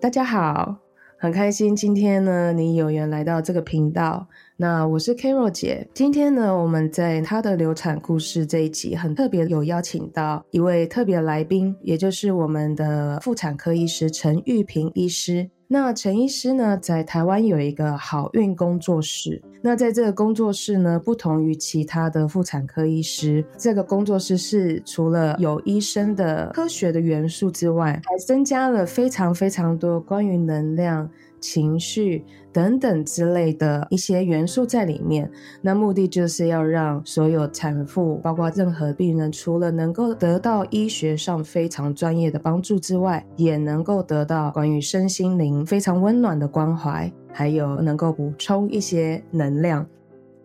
大家好，很开心今天呢，你有缘来到这个频道。那我是 Carol 姐，今天呢，我们在她的流产故事这一集很特别，有邀请到一位特别来宾，也就是我们的妇产科医师陈玉萍医师。那陈医师呢，在台湾有一个好运工作室。那在这个工作室呢，不同于其他的妇产科医师，这个工作室是除了有医生的科学的元素之外，还增加了非常非常多关于能量。情绪等等之类的一些元素在里面，那目的就是要让所有产妇，包括任何病人，除了能够得到医学上非常专业的帮助之外，也能够得到关于身心灵非常温暖的关怀，还有能够补充一些能量。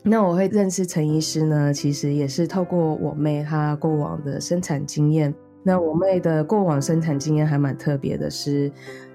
那我会认识陈医师呢，其实也是透过我妹她过往的生产经验。那我妹的过往生产经验还蛮特别的，是。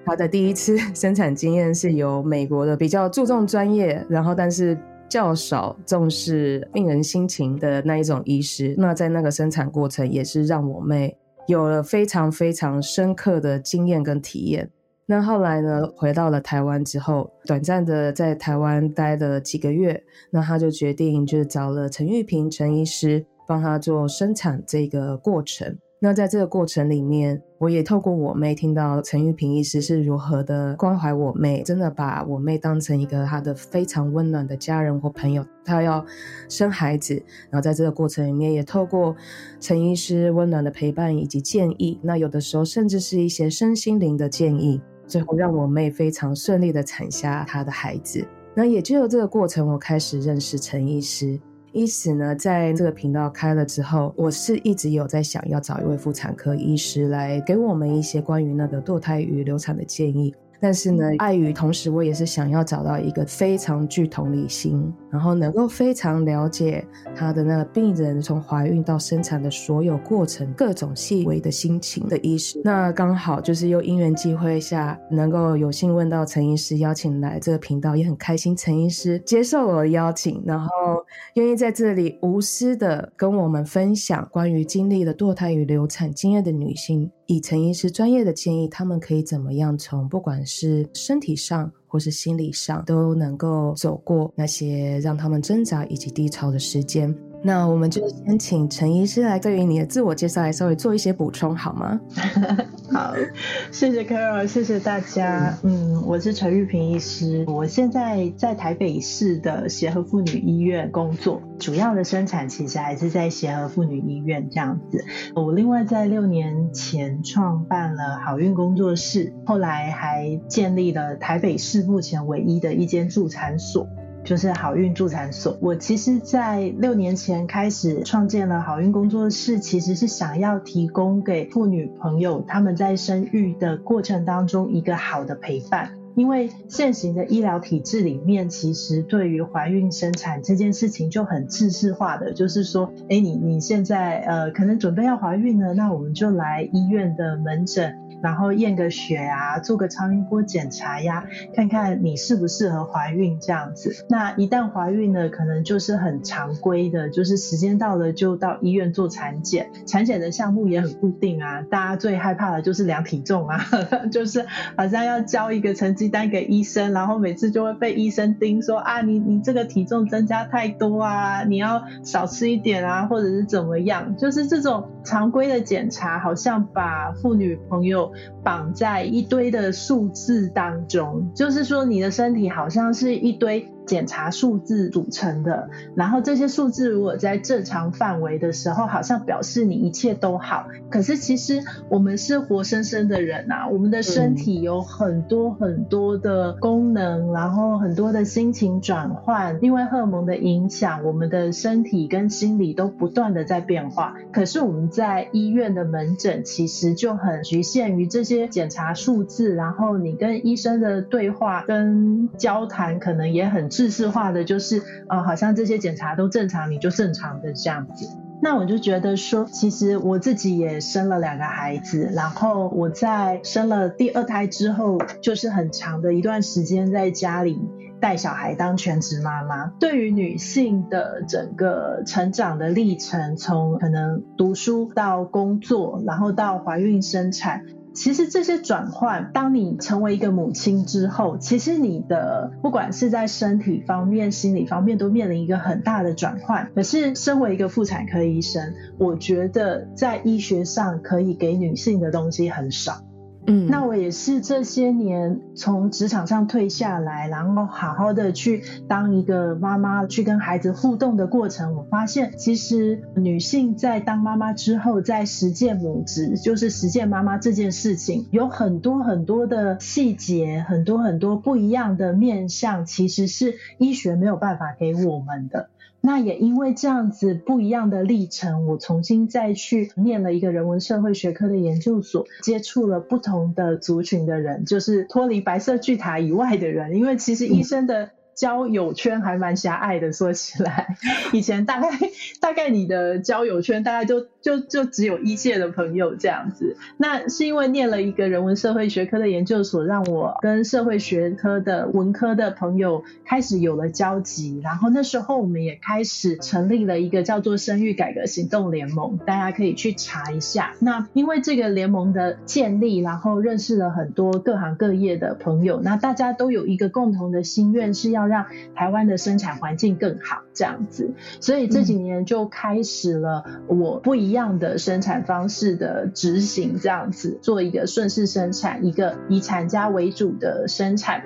他的第一次 生产经验是由美国的比较注重专业，然后但是较少重视病人心情的那一种医师。那在那个生产过程，也是让我妹有了非常非常深刻的经验跟体验。那后来呢，回到了台湾之后，短暂的在台湾待了几个月，那她就决定就是找了陈玉平陈医师帮她做生产这个过程。那在这个过程里面，我也透过我妹听到陈玉平医师是如何的关怀我妹，真的把我妹当成一个他的非常温暖的家人或朋友。他要生孩子，然后在这个过程里面，也透过陈医师温暖的陪伴以及建议，那有的时候甚至是一些身心灵的建议，最后让我妹非常顺利的产下她的孩子。那也就有这个过程，我开始认识陈医师。因此呢，在这个频道开了之后，我是一直有在想要找一位妇产科医师来给我们一些关于那个堕胎与流产的建议。但是呢，碍于同时，我也是想要找到一个非常具同理心，然后能够非常了解他的那个病人从怀孕到生产的所有过程、各种细微的心情的医师。那刚好就是又因缘际会下，能够有幸问到陈医师邀请来这个频道，也很开心陈医师接受我的邀请，然后愿意在这里无私的跟我们分享关于经历了堕胎与流产经验的女性。以陈医师专业的建议，他们可以怎么样从不管是身体上或是心理上，都能够走过那些让他们挣扎以及低潮的时间。那我们就先请陈医师来对于你的自我介绍来稍微做一些补充，好吗？好，谢谢 Carol，谢谢大家。嗯，我是陈玉平医师，我现在在台北市的协和妇女医院工作，主要的生产其实还是在协和妇女医院这样子。我另外在六年前创办了好运工作室，后来还建立了台北市目前唯一的一间助产所。就是好运助产所。我其实，在六年前开始创建了好运工作室，其实是想要提供给妇女朋友他们在生育的过程当中一个好的陪伴。因为现行的医疗体制里面，其实对于怀孕生产这件事情就很制式化的，就是说，哎，你你现在呃可能准备要怀孕了，那我们就来医院的门诊。然后验个血啊，做个超音波检查呀，看看你适不适合怀孕这样子。那一旦怀孕了，可能就是很常规的，就是时间到了就到医院做产检。产检的项目也很固定啊，大家最害怕的就是量体重啊，就是好像要交一个成绩单给医生，然后每次就会被医生盯说啊，你你这个体重增加太多啊，你要少吃一点啊，或者是怎么样，就是这种常规的检查，好像把妇女朋友。绑在一堆的数字当中，就是说你的身体好像是一堆。检查数字组成的，然后这些数字如果在正常范围的时候，好像表示你一切都好。可是其实我们是活生生的人啊，我们的身体有很多很多的功能，然后很多的心情转换，因为荷尔蒙的影响，我们的身体跟心理都不断的在变化。可是我们在医院的门诊其实就很局限于这些检查数字，然后你跟医生的对话跟交谈可能也很。制式化的就是，呃，好像这些检查都正常，你就正常的这样子。那我就觉得说，其实我自己也生了两个孩子，然后我在生了第二胎之后，就是很长的一段时间在家里带小孩当全职妈妈。对于女性的整个成长的历程，从可能读书到工作，然后到怀孕生产。其实这些转换，当你成为一个母亲之后，其实你的不管是在身体方面、心理方面，都面临一个很大的转换。可是，身为一个妇产科医生，我觉得在医学上可以给女性的东西很少。嗯，那我也是这些年从职场上退下来，然后好好的去当一个妈妈，去跟孩子互动的过程，我发现其实女性在当妈妈之后，在实践母职，就是实践妈妈这件事情，有很多很多的细节，很多很多不一样的面向，其实是医学没有办法给我们的。那也因为这样子不一样的历程，我重新再去念了一个人文社会学科的研究所，接触了不同的族群的人，就是脱离白色巨塔以外的人。因为其实医生的。交友圈还蛮狭隘的，说起来，以前大概大概你的交友圈大概就就就只有一届的朋友这样子。那是因为念了一个人文社会学科的研究所，让我跟社会学科的文科的朋友开始有了交集。然后那时候我们也开始成立了一个叫做生育改革行动联盟，大家可以去查一下。那因为这个联盟的建立，然后认识了很多各行各业的朋友，那大家都有一个共同的心愿，是要让台湾的生产环境更好，这样子，所以这几年就开始了我不一一样的生产方式的执行，这样子做一个顺势生产，一个以产家为主的生产。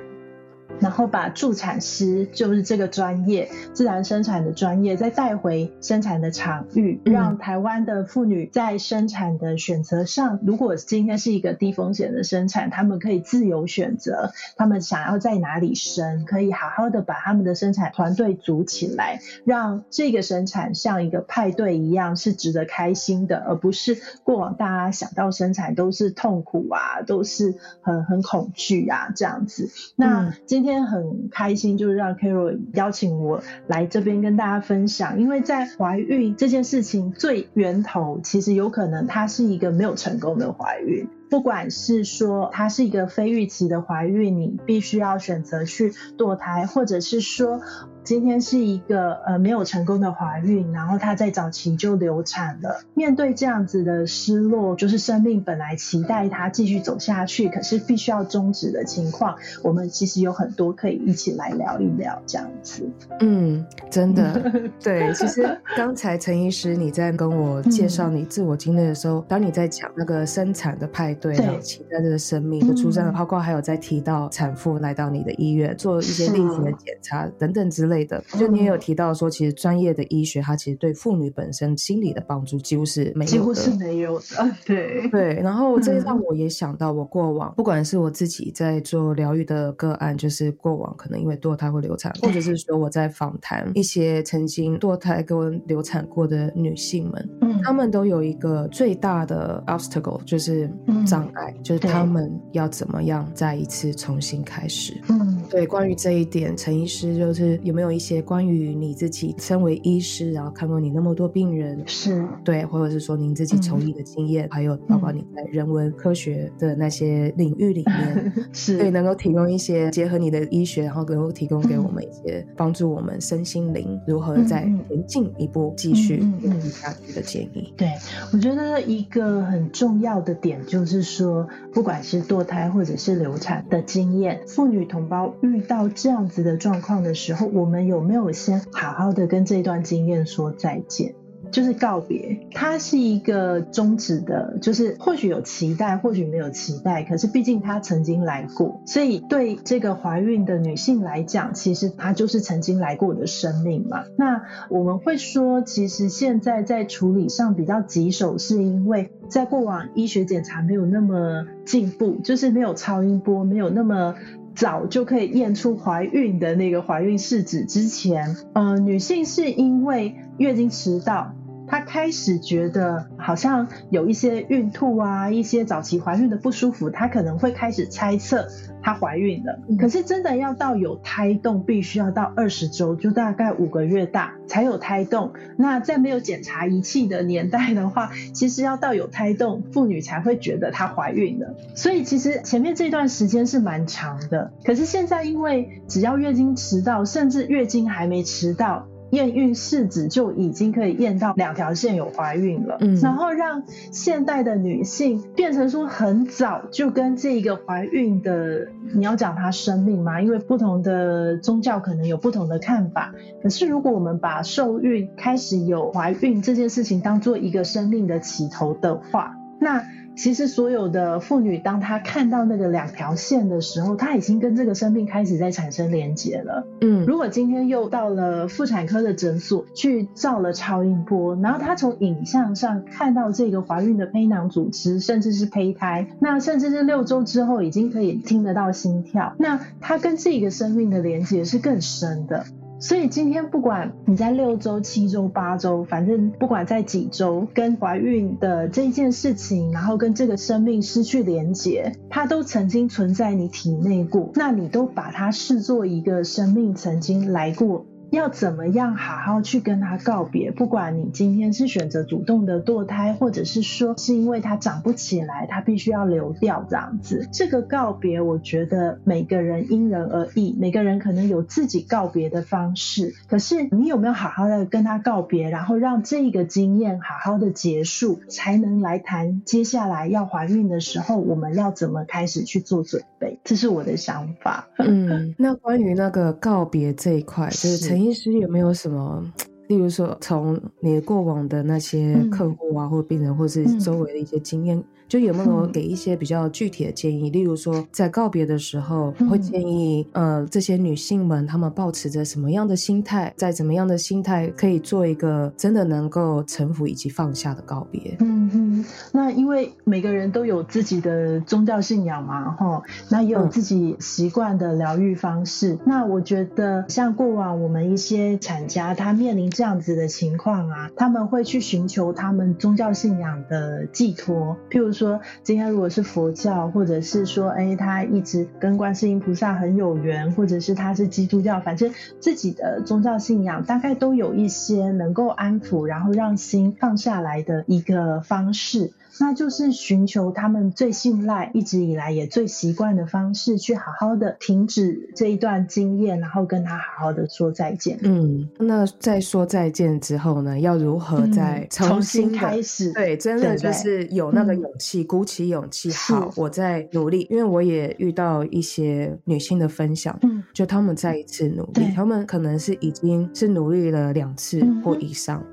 然后把助产师就是这个专业，自然生产的专业，再带回生产的场域，让台湾的妇女在生产的选择上，如果今天是一个低风险的生产，他们可以自由选择，他们想要在哪里生，可以好好的把他们的生产团队组起来，让这个生产像一个派对一样，是值得开心的，而不是过往大家想到生产都是痛苦啊，都是很很恐惧啊这样子。那今今天很开心，就是让 Carol 邀请我来这边跟大家分享，因为在怀孕这件事情最源头，其实有可能它是一个没有成功的怀孕。不管是说它是一个非预期的怀孕，你必须要选择去堕胎，或者是说今天是一个呃没有成功的怀孕，然后她在早期就流产了。面对这样子的失落，就是生命本来期待它继续走下去，可是必须要终止的情况，我们其实有很多可以一起来聊一聊这样子。嗯，真的，对，其实刚才陈医师你在跟我介绍你自我经历的时候，当你在讲那个生产的派。对，然后期待这个生命的出生的，包括还有在提到产妇来到你的医院做一些例行的检查等等之类的。就你也有提到说，其实专业的医学它其实对妇女本身心理的帮助几乎是没有的，几乎是没有的。对。对，然后这让我也想到，我过往不管是我自己在做疗愈的个案，就是过往可能因为堕胎或流产，或者是说我在访谈一些曾经堕胎跟流产过的女性们，嗯，她们都有一个最大的 obstacle，就是。障碍就是他们要怎么样再一次重新开始。嗯，对，关于这一点，陈医师就是有没有一些关于你自己身为医师，然后看过你那么多病人，是对，或者是说您自己从医的经验，还有包括你在人文科学的那些领域里面，是对，能够提供一些结合你的医学，然后能够提供给我们一些帮助我们身心灵如何再前进一步，继续努力下去的建议。对我觉得一个很重要的点就是。说，不管是堕胎或者是流产的经验，妇女同胞遇到这样子的状况的时候，我们有没有先好好的跟这段经验说再见？就是告别，它是一个终止的，就是或许有期待，或许没有期待，可是毕竟它曾经来过，所以对这个怀孕的女性来讲，其实它就是曾经来过的生命嘛。那我们会说，其实现在在处理上比较棘手，是因为在过往医学检查没有那么进步，就是没有超音波，没有那么早就可以验出怀孕的那个怀孕试纸之前，嗯，女性是因为月经迟到。她开始觉得好像有一些孕吐啊，一些早期怀孕的不舒服，她可能会开始猜测她怀孕了。可是真的要到有胎动，必须要到二十周，就大概五个月大才有胎动。那在没有检查仪器的年代的话，其实要到有胎动，妇女才会觉得她怀孕了。所以其实前面这段时间是蛮长的。可是现在因为只要月经迟到，甚至月经还没迟到。验孕试纸就已经可以验到两条线有怀孕了，嗯，然后让现代的女性变成说很早就跟这一个怀孕的，你要讲她生命吗？因为不同的宗教可能有不同的看法。可是如果我们把受孕开始有怀孕这件事情当做一个生命的起头的话，那。其实所有的妇女，当她看到那个两条线的时候，她已经跟这个生命开始在产生连结了。嗯，如果今天又到了妇产科的诊所去照了超音波，然后她从影像上看到这个怀孕的胚囊组织，甚至是胚胎，那甚至是六周之后已经可以听得到心跳，那她跟这个生命的连接是更深的。所以今天不管你在六周、七周、八周，反正不管在几周，跟怀孕的这件事情，然后跟这个生命失去连接，它都曾经存在你体内过，那你都把它视作一个生命曾经来过。要怎么样好好去跟他告别？不管你今天是选择主动的堕胎，或者是说是因为他长不起来，他必须要流掉这样子。这个告别，我觉得每个人因人而异，每个人可能有自己告别的方式。可是你有没有好好的跟他告别，然后让这个经验好好的结束，才能来谈接下来要怀孕的时候，我们要怎么开始去做准备？这是我的想法。嗯，那关于那个告别这一块，就是陈。医师有没有什么，例如说，从你过往的那些客户啊，或病人，或是周围的一些经验？就有没有给一些比较具体的建议？例如说，在告别的时候，会建议呃这些女性们，她们保持着什么样的心态，在怎么样的心态可以做一个真的能够臣服以及放下的告别？嗯哼，那因为每个人都有自己的宗教信仰嘛，哈，那也有自己习惯的疗愈方式。那我觉得，像过往我们一些产家，他面临这样子的情况啊，他们会去寻求他们宗教信仰的寄托，譬如说。说今天如果是佛教，或者是说，哎，他一直跟观世音菩萨很有缘，或者是他是基督教，反正自己的宗教信仰大概都有一些能够安抚，然后让心放下来的一个方式。那就是寻求他们最信赖、一直以来也最习惯的方式，去好好的停止这一段经验，然后跟他好好的说再见。嗯，那在说再见之后呢，要如何再重新开始？对，真的就是有那个勇气，鼓起勇气。好，我在努力，因为我也遇到一些女性的分享，嗯，就他们再一次努力，他们可能是已经是努力了两次或以上。嗯，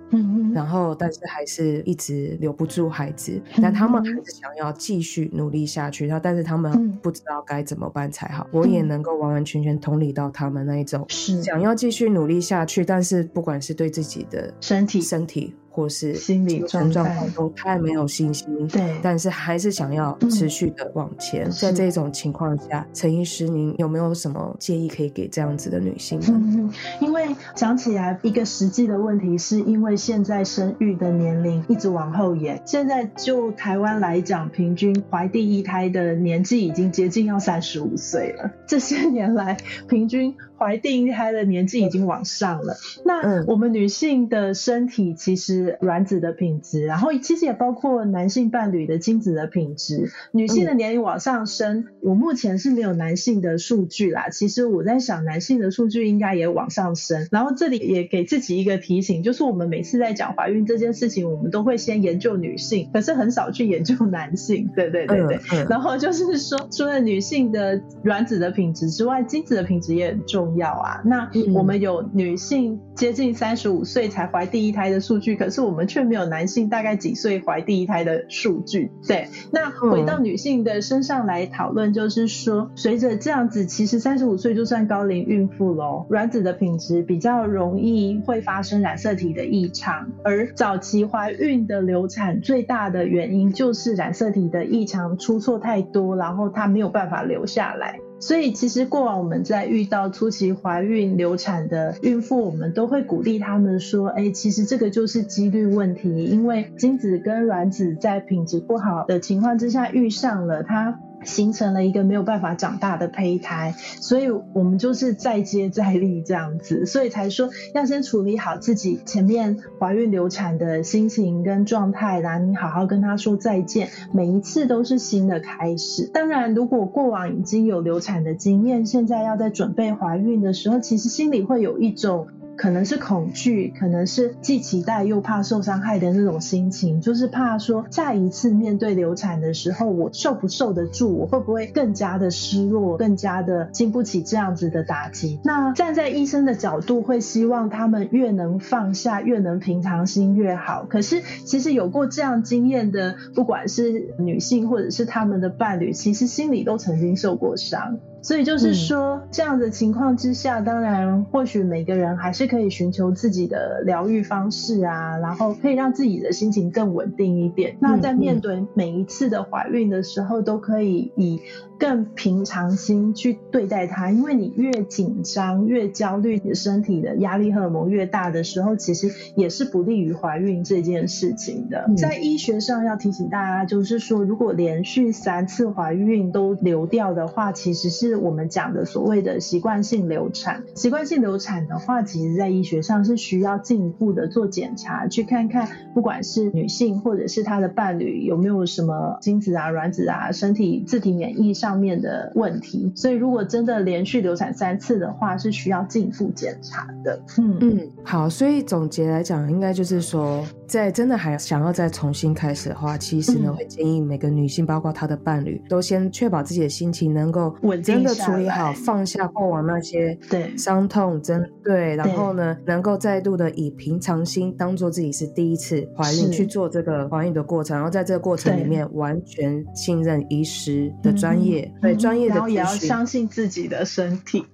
然后但是还是一直留不住孩子，但他们还是想要继续努力下去。然后，但是他们不知道该怎么办才好。我也能够完完全全同理到他们那一种，是想要继续努力下去，但是不管是对自己的身体身体。或是心理状况都太没有信心，对，但是还是想要持续的往前。在这种情况下，陈医师，您有没有什么建议可以给这样子的女性呢？因为讲起来，一个实际的问题，是因为现在生育的年龄一直往后延。现在就台湾来讲，平均怀第一胎的年纪已经接近要三十五岁了。这些年来，平均。怀第一胎的年纪已经往上了，那我们女性的身体其实卵子的品质，然后其实也包括男性伴侣的精子的品质，女性的年龄往上升，我目前是没有男性的数据啦。其实我在想，男性的数据应该也往上升。然后这里也给自己一个提醒，就是我们每次在讲怀孕这件事情，我们都会先研究女性，可是很少去研究男性。对对对对。然后就是说，除了女性的卵子的品质之外，精子的品质也很重。要啊，那我们有女性接近三十五岁才怀第一胎的数据，可是我们却没有男性大概几岁怀第一胎的数据。对，那回到女性的身上来讨论，就是说，随着这样子，其实三十五岁就算高龄孕妇喽，卵子的品质比较容易会发生染色体的异常，而早期怀孕的流产最大的原因就是染色体的异常出错太多，然后它没有办法留下来。所以其实过往我们在遇到初期怀孕流产的孕妇，我们都会鼓励他们说：“哎，其实这个就是几率问题，因为精子跟卵子在品质不好的情况之下遇上了它。”形成了一个没有办法长大的胚胎，所以我们就是再接再厉这样子，所以才说要先处理好自己前面怀孕流产的心情跟状态，然后你好好跟他说再见，每一次都是新的开始。当然，如果过往已经有流产的经验，现在要在准备怀孕的时候，其实心里会有一种。可能是恐惧，可能是既期待又怕受伤害的那种心情，就是怕说下一次面对流产的时候，我受不受得住，我会不会更加的失落，更加的经不起这样子的打击。那站在医生的角度，会希望他们越能放下，越能平常心越好。可是其实有过这样经验的，不管是女性或者是他们的伴侣，其实心里都曾经受过伤。所以就是说，这样的情况之下，当然或许每个人还是可以寻求自己的疗愈方式啊，然后可以让自己的心情更稳定一点。那在面对每一次的怀孕的时候，都可以以更平常心去对待它，因为你越紧张、越焦虑，你的身体的压力荷尔蒙越大的时候，其实也是不利于怀孕这件事情的。在医学上要提醒大家，就是说，如果连续三次怀孕都流掉的话，其实是。是我们讲的所谓的习惯性流产。习惯性流产的话，其实在医学上是需要进一步的做检查，去看看不管是女性或者是她的伴侣有没有什么精子啊、卵子啊、身体自体免疫上上面的问题。所以，如果真的连续流产三次的话，是需要进一步检查的。嗯嗯，好。所以总结来讲，应该就是说，在真的还想要再重新开始的话，其实呢，会建议每个女性，包括她的伴侣，都先确保自己的心情能够稳定。真的处理好，放下过往那些对伤痛，针对，然后呢，能够再度的以平常心当做自己是第一次怀孕去做这个怀孕的过程，然后在这个过程里面完全信任医师的专业，对专业的，然后也要相信自己的身体。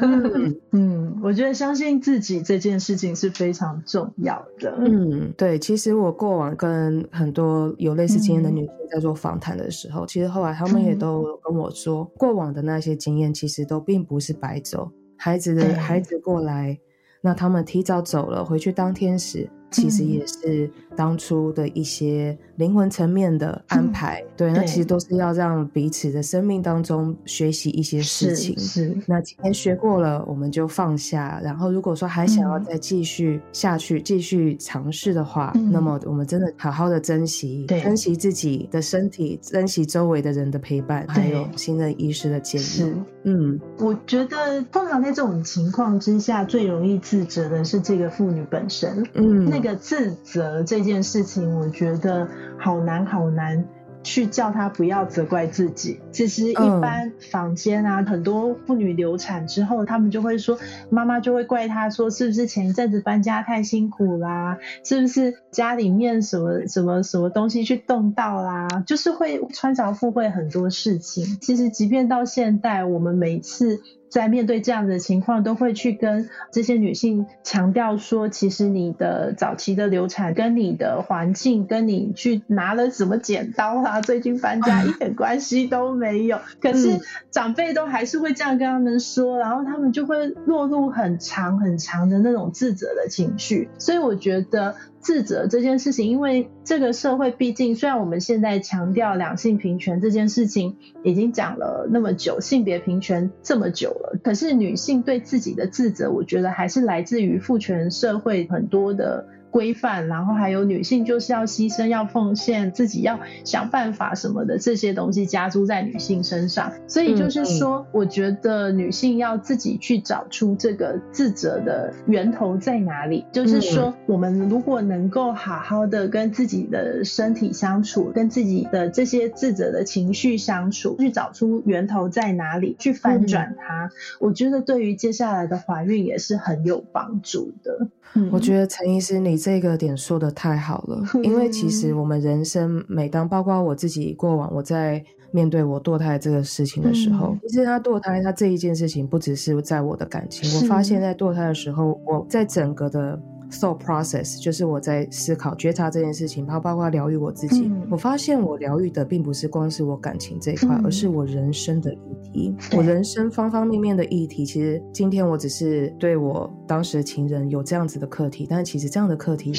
嗯 嗯，我觉得相信自己这件事情是非常重要的。嗯，对，其实我过往跟很多有类似经验的女性在做访谈的时候，其实后来她们也都跟我说，过往的那些经验其实都并不是白走。孩子的孩子过来，那他们提早走了，回去当天使。其实也是当初的一些灵魂层面的安排，对，那其实都是要让彼此的生命当中学习一些事情。是，那今天学过了，我们就放下。然后如果说还想要再继续下去，继续尝试的话，那么我们真的好好的珍惜，珍惜自己的身体，珍惜周围的人的陪伴，还有新任医师的建议。嗯，我觉得通常在这种情况之下，最容易自责的是这个妇女本身。嗯，那个自责这件事情，我觉得好难好难。去叫他不要责怪自己。其实一般坊间啊，很多妇女流产之后，他们就会说，妈妈就会怪他说，是不是前一阵子搬家太辛苦啦？是不是家里面什么什么什么东西去动到啦？就是会穿着附会很多事情。其实即便到现代，我们每次。在面对这样的情况，都会去跟这些女性强调说，其实你的早期的流产跟你的环境，跟你去拿了什么剪刀啊，最近搬家一点关系都没有。可是长辈都还是会这样跟他们说，然后他们就会落入很长很长的那种自责的情绪。所以我觉得。自责这件事情，因为这个社会毕竟，虽然我们现在强调两性平权这件事情已经讲了那么久，性别平权这么久了，可是女性对自己的自责，我觉得还是来自于父权社会很多的。规范，然后还有女性就是要牺牲、要奉献自己、要想办法什么的这些东西加诸在女性身上，所以就是说，我觉得女性要自己去找出这个自责的源头在哪里。就是说，我们如果能够好好的跟自己的身体相处，跟自己的这些自责的情绪相处，去找出源头在哪里，去翻转它，我觉得对于接下来的怀孕也是很有帮助的。我觉得陈医师你这个点说的太好了，因为其实我们人生每当包括我自己过往，我在面对我堕胎这个事情的时候，其实他堕胎他这一件事情不只是在我的感情，我发现在堕胎的时候，我在整个的。Thought process 就是我在思考觉察这件事情，包包括疗愈我自己。我发现我疗愈的并不是光是我感情这一块，而是我人生的议题。我人生方方面面的议题，其实今天我只是对我当时的情人有这样子的课题，但是其实这样的课题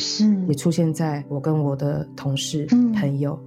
也出现在我跟我的同事、朋友，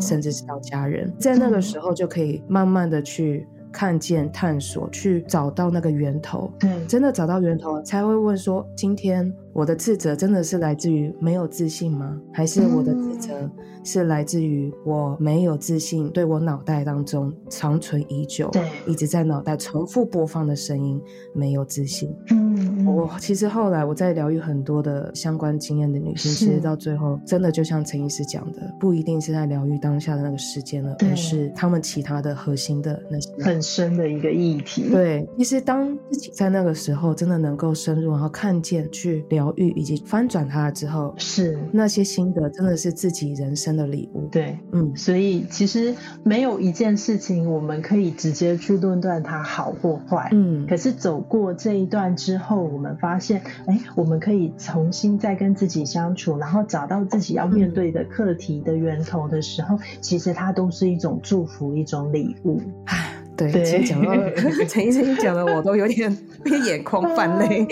甚至是到家人，在那个时候就可以慢慢的去。看见、探索，去找到那个源头。对，真的找到源头，才会问说：今天我的自责真的是来自于没有自信吗？还是我的自责是来自于我没有自信，对我脑袋当中长存已久，对，一直在脑袋重复播放的声音，没有自信。嗯。我其实后来我在疗愈很多的相关经验的女性，其实到最后真的就像陈医师讲的，不一定是在疗愈当下的那个时间了，而是他们其他的核心的那些很深的一个议题。对，其实当自己在那个时候真的能够深入，然后看见、去疗愈以及翻转它之后，是那些心得真的是自己人生的礼物。对，嗯，所以其实没有一件事情我们可以直接去论断它好或坏，嗯，可是走过这一段之后，我们发现，哎，我们可以重新再跟自己相处，然后找到自己要面对的课题的源头的时候，其实它都是一种祝福，一种礼物。对，讲到 陈医生讲的，我都有点 眼眶泛泪，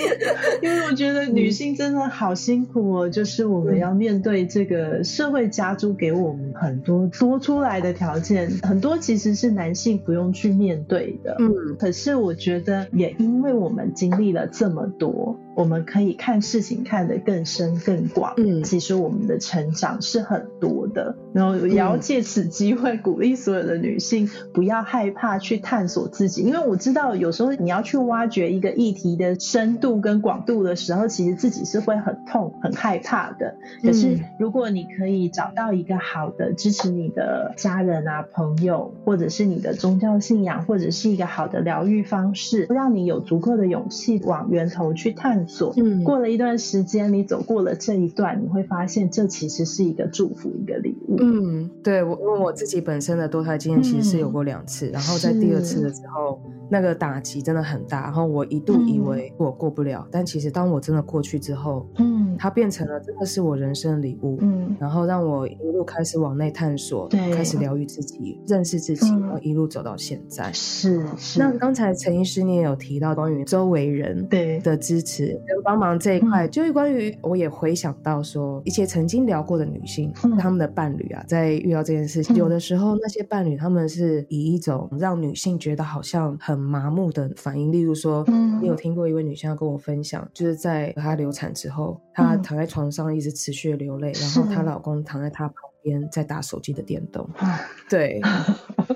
因为我觉得女性真的好辛苦哦，就是我们要面对这个社会加诸给我们很多多出来的条件，很多其实是男性不用去面对的。嗯，可是我觉得也因为我们经历了这么多。我们可以看事情看得更深更广，嗯，其实我们的成长是很多的，然后也要借此机会鼓励所有的女性不要害怕去探索自己，因为我知道有时候你要去挖掘一个议题的深度跟广度的时候，其实自己是会很痛很害怕的。可是如果你可以找到一个好的支持你的家人啊朋友，或者是你的宗教信仰，或者是一个好的疗愈方式，让你有足够的勇气往源头去探索。嗯，过了一段时间，你走过了这一段，你会发现这其实是一个祝福，一个礼物。嗯，对我，因为我自己本身的堕胎经验其实是有过两次，然后在第二次的时候，那个打击真的很大，然后我一度以为我过不了，但其实当我真的过去之后，嗯，它变成了真的是我人生的礼物，嗯，然后让我一路开始往内探索，对，开始疗愈自己，认识自己，然后一路走到现在。是是，那刚才陈医师你也有提到关于周围人对的支持。跟帮忙这一块，就是关于我也回想到说，一些曾经聊过的女性，她们的伴侣啊，在遇到这件事情，有的时候那些伴侣他们是以一种让女性觉得好像很麻木的反应，例如说，你有听过一位女性要跟我分享，就是在她流产之后，她躺在床上一直持续的流泪，然后她老公躺在她旁。边在打手机的电动，对，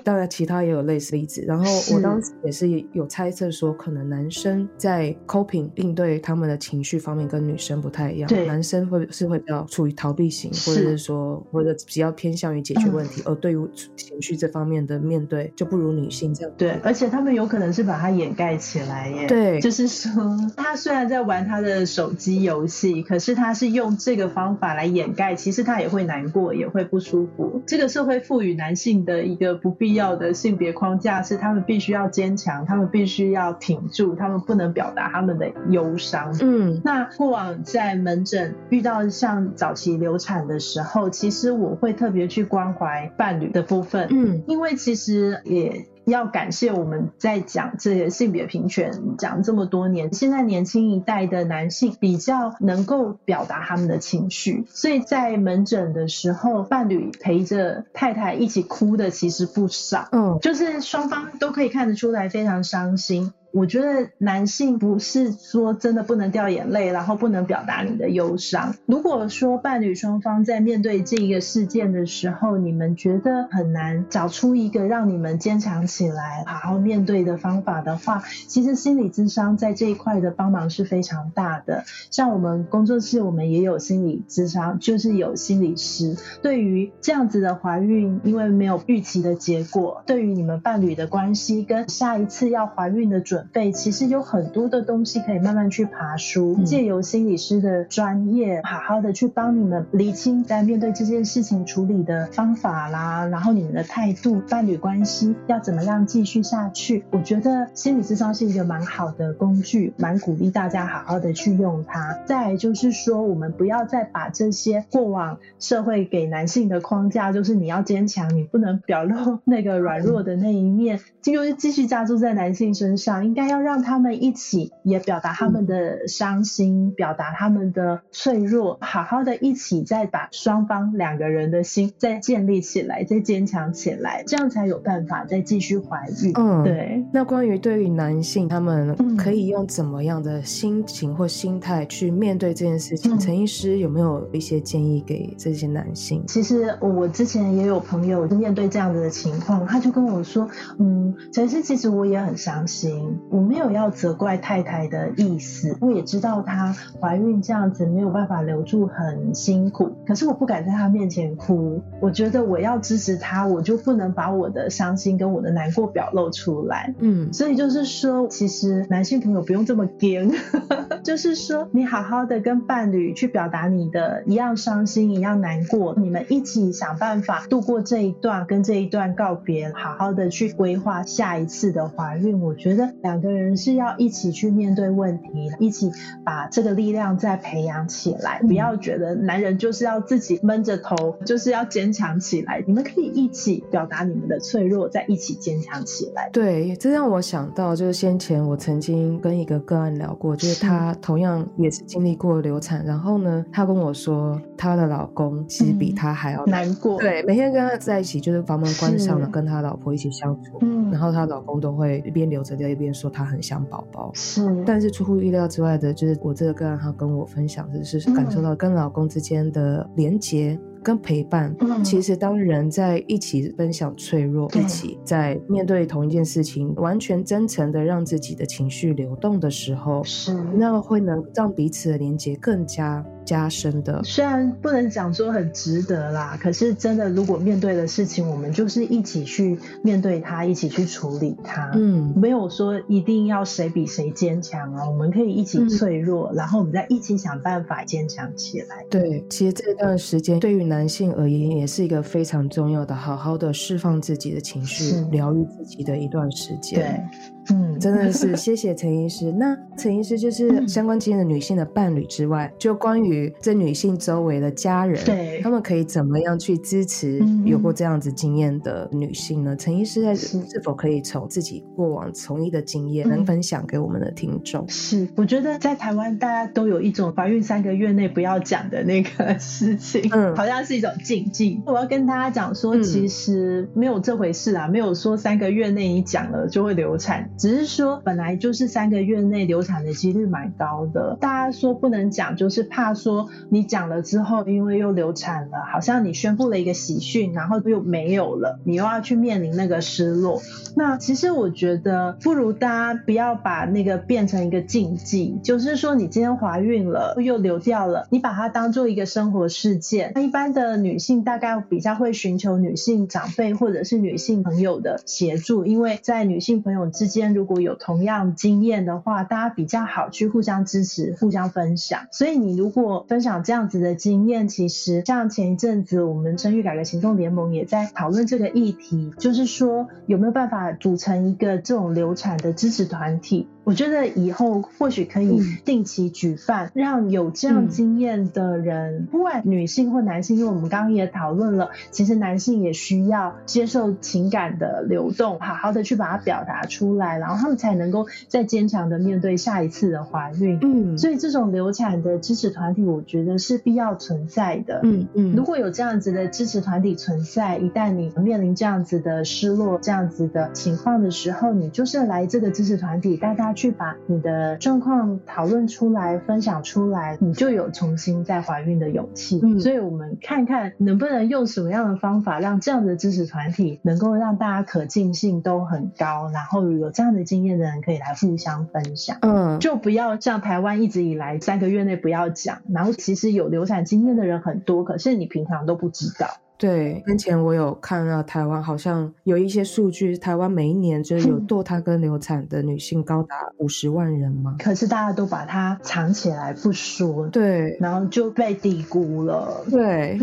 当然其他也有类似例子。然后我当时也是有猜测说，可能男生在 coping 应对他们的情绪方面跟女生不太一样，男生会是会比较处于逃避型，或者是说或者比较偏向于解决问题，而对于情绪这方面的面对就不如女性这样。对，而且他们有可能是把它掩盖起来耶。对，就是说他虽然在玩他的手机游戏，可是他是用这个方法来掩盖，其实他也会难过，也会。会不舒服。这个社会赋予男性的一个不必要的性别框架是，他们必须要坚强，他们必须要挺住，他们不能表达他们的忧伤。嗯，那过往在门诊遇到像早期流产的时候，其实我会特别去关怀伴侣的部分。嗯，因为其实也。要感谢我们在讲这些性别平权讲这么多年，现在年轻一代的男性比较能够表达他们的情绪，所以在门诊的时候，伴侣陪着太太一起哭的其实不少，嗯，就是双方都可以看得出来非常伤心。我觉得男性不是说真的不能掉眼泪，然后不能表达你的忧伤。如果说伴侣双方在面对这一个事件的时候，你们觉得很难找出一个让你们坚强起来、好好面对的方法的话，其实心理智商在这一块的帮忙是非常大的。像我们工作室，我们也有心理智商，就是有心理师。对于这样子的怀孕，因为没有预期的结果，对于你们伴侣的关系跟下一次要怀孕的准。准备其实有很多的东西可以慢慢去爬书，借由心理师的专业，好好的去帮你们理清在面对这件事情处理的方法啦，然后你们的态度、伴侣关系要怎么样继续下去。我觉得心理智商是一个蛮好的工具，蛮鼓励大家好好的去用它。再就是说，我们不要再把这些过往社会给男性的框架，就是你要坚强，你不能表露那个软弱的那一面，就继续加注在男性身上。应该要让他们一起也表达他们的伤心，表达他们的脆弱，好好的一起再把双方两个人的心再建立起来，再坚强起来，这样才有办法再继续怀孕。嗯，对。那关于对于男性，他们可以用怎么样的心情或心态去面对这件事情？陈医师有没有一些建议给这些男性？其实我之前也有朋友面对这样子的情况，他就跟我说：“嗯，陈医师，其实我也很伤心。”我没有要责怪太太的意思，我也知道她怀孕这样子没有办法留住很辛苦，可是我不敢在她面前哭。我觉得我要支持她，我就不能把我的伤心跟我的难过表露出来。嗯，所以就是说，其实男性朋友不用这么惊，就是说你好好的跟伴侣去表达你的一样伤心一样难过，你们一起想办法度过这一段，跟这一段告别，好好的去规划下一次的怀孕。我觉得两个人是要一起去面对问题，一起把这个力量再培养起来。不要觉得男人就是要自己闷着头，就是要坚强起来。你们可以一起表达你们的脆弱，再一起坚强起来。对，这让我想到，就是先前我曾经跟一个个案聊过，就是她同样也是经历过流产，然后呢，她跟我说，她的老公其实比她还要难过。对，每天跟她在一起，就是房门关上了，跟她老婆一起相处，嗯，然后她老公都会一边流着泪一边说她很想宝宝。是，但是出乎意料之外的，就是我这个个案，她跟我分享的是感受到跟老公之间的连结。跟陪伴，其实当人在一起分享脆弱，一起在面对同一件事情，完全真诚的让自己的情绪流动的时候，是那会能让彼此的连接更加加深的。虽然不能讲说很值得啦，可是真的，如果面对的事情，我们就是一起去面对它，一起去处理它。嗯，没有说一定要谁比谁坚强啊，我们可以一起脆弱，然后我们再一起想办法坚强起来。对，其实这段时间对于男性而言，也是一个非常重要的，好好的释放自己的情绪、疗愈自己的一段时间。对。嗯，真的是谢谢陈医师。那陈医师就是相关经验的女性的伴侣之外，就关于这女性周围的家人，对，他们可以怎么样去支持有过这样子经验的女性呢？陈医师在是否可以从自己过往从医的经验，能分享给我们的听众？是，我觉得在台湾大家都有一种怀孕三个月内不要讲的那个事情，嗯，好像是一种禁忌。我要跟大家讲说，其实没有这回事啊，没有说三个月内你讲了就会流产。只是说，本来就是三个月内流产的几率蛮高的。大家说不能讲，就是怕说你讲了之后，因为又流产了，好像你宣布了一个喜讯，然后又没有了，你又要去面临那个失落。那其实我觉得，不如大家不要把那个变成一个禁忌，就是说你今天怀孕了又流掉了，你把它当做一个生活事件。那一般的女性大概比较会寻求女性长辈或者是女性朋友的协助，因为在女性朋友之间。如果有同样经验的话，大家比较好去互相支持、互相分享。所以你如果分享这样子的经验，其实像前一阵子我们生育改革行动联盟也在讨论这个议题，就是说有没有办法组成一个这种流产的支持团体。我觉得以后或许可以定期举办，让有这样经验的人，不管女性或男性，因为我们刚刚也讨论了，其实男性也需要接受情感的流动，好好的去把它表达出来，然后他们才能够再坚强的面对下一次的怀孕。嗯，所以这种流产的支持团体，我觉得是必要存在的。嗯嗯，如果有这样子的支持团体存在，一旦你面临这样子的失落、这样子的情况的时候，你就是来这个支持团体，大家。去把你的状况讨论出来、分享出来，你就有重新再怀孕的勇气。嗯，所以我们看看能不能用什么样的方法，让这样的支持团体能够让大家可进性都很高，然后有这样的经验的人可以来互相分享。嗯，就不要像台湾一直以来三个月内不要讲，然后其实有流产经验的人很多，可是你平常都不知道。对，先前我有看到台湾好像有一些数据，台湾每一年就是有堕胎跟流产的女性高达五十万人嘛。可是大家都把它藏起来不说，对，然后就被低估了。对，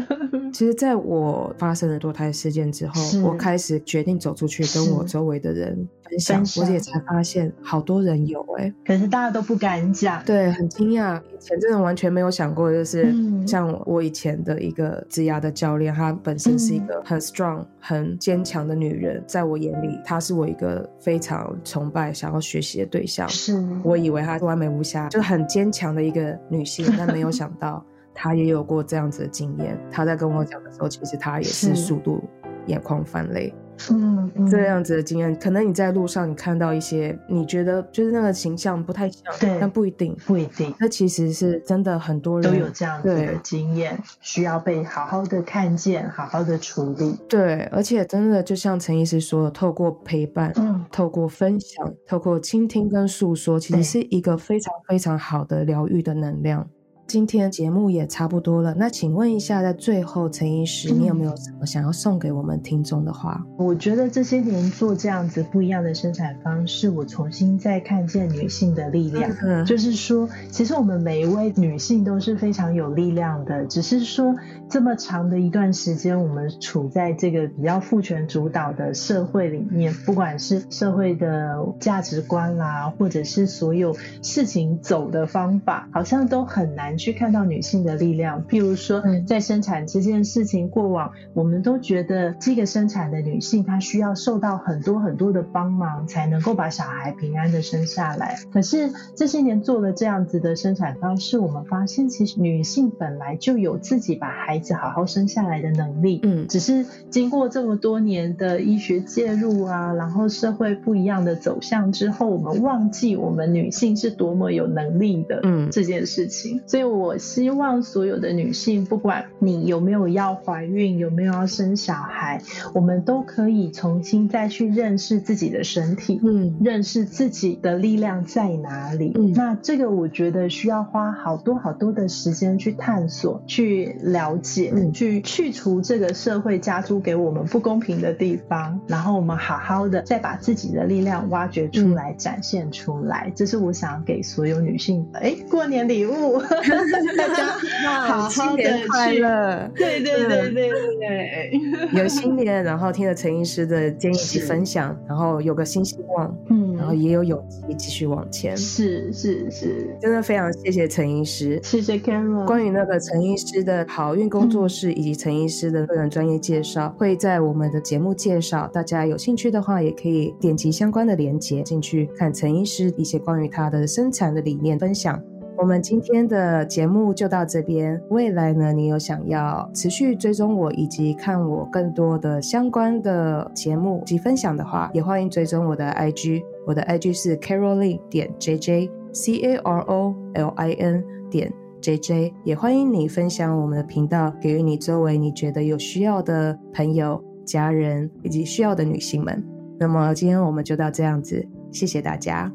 其实在我发生了堕胎事件之后，我开始决定走出去，跟我周围的人。分享，我也才发现好多人有哎，可是大家都不敢讲，对，很惊讶。以前真的完全没有想过，就是像我以前的一个职涯的教练，她本身是一个很 strong、很坚强的女人，在我眼里，她是我一个非常崇拜、想要学习的对象。是我以为她完美无瑕，就很坚强的一个女性，但没有想到 她也有过这样子的经验。她在跟我讲的时候，其实她也是速度眼眶泛泪。嗯，这样子的经验，可能你在路上你看到一些你觉得就是那个形象不太像，对，但不一定，不一定。那其实是真的很多人都有这样子的经验，需要被好好的看见，好好的处理。对，而且真的就像陈医师说的，透过陪伴，嗯，透过分享，透过倾听跟诉说，其实是一个非常非常好的疗愈的能量。今天节目也差不多了，那请问一下，在最后，陈医师，你有没有什么想要送给我们听众的话？我觉得这些年做这样子不一样的生产方式，我重新再看见女性的力量。嗯，就是说，其实我们每一位女性都是非常有力量的，只是说这么长的一段时间，我们处在这个比较父权主导的社会里面，不管是社会的价值观啦，或者是所有事情走的方法，好像都很难。去看到女性的力量，譬如说在生产这件事情，过往我们都觉得这个生产的女性她需要受到很多很多的帮忙，才能够把小孩平安的生下来。可是这些年做了这样子的生产方式，我们发现其实女性本来就有自己把孩子好好生下来的能力。嗯，只是经过这么多年的医学介入啊，然后社会不一样的走向之后，我们忘记我们女性是多么有能力的。嗯，这件事情，所以。我希望所有的女性，不管你有没有要怀孕，有没有要生小孩，我们都可以重新再去认识自己的身体，嗯，认识自己的力量在哪里。嗯，那这个我觉得需要花好多好多的时间去探索、去了解、去去除这个社会加诸给我们不公平的地方，然后我们好好的再把自己的力量挖掘出来、展现出来。这是我想给所有女性，哎，过年礼物。大家好，新年快乐！对对对对对，有新年，然后听了陈医师的建议及分享，然后有个新希望，嗯，然后也有勇气继续往前。是是是，真的非常谢谢陈医师，谢谢 Carol。关于那个陈医师的好运工作室以及陈医师的个人专业介绍，会在我们的节目介绍。大家有兴趣的话，也可以点击相关的链接进去看陈医师一些关于他的生产的理念分享。我们今天的节目就到这边。未来呢，你有想要持续追踪我以及看我更多的相关的节目及分享的话，也欢迎追踪我的 IG。我的 IG 是 Carolyn 点 JJ，C A R O L I N 点 JJ。也欢迎你分享我们的频道，给予你周围你觉得有需要的朋友、家人以及需要的女性们。那么今天我们就到这样子，谢谢大家。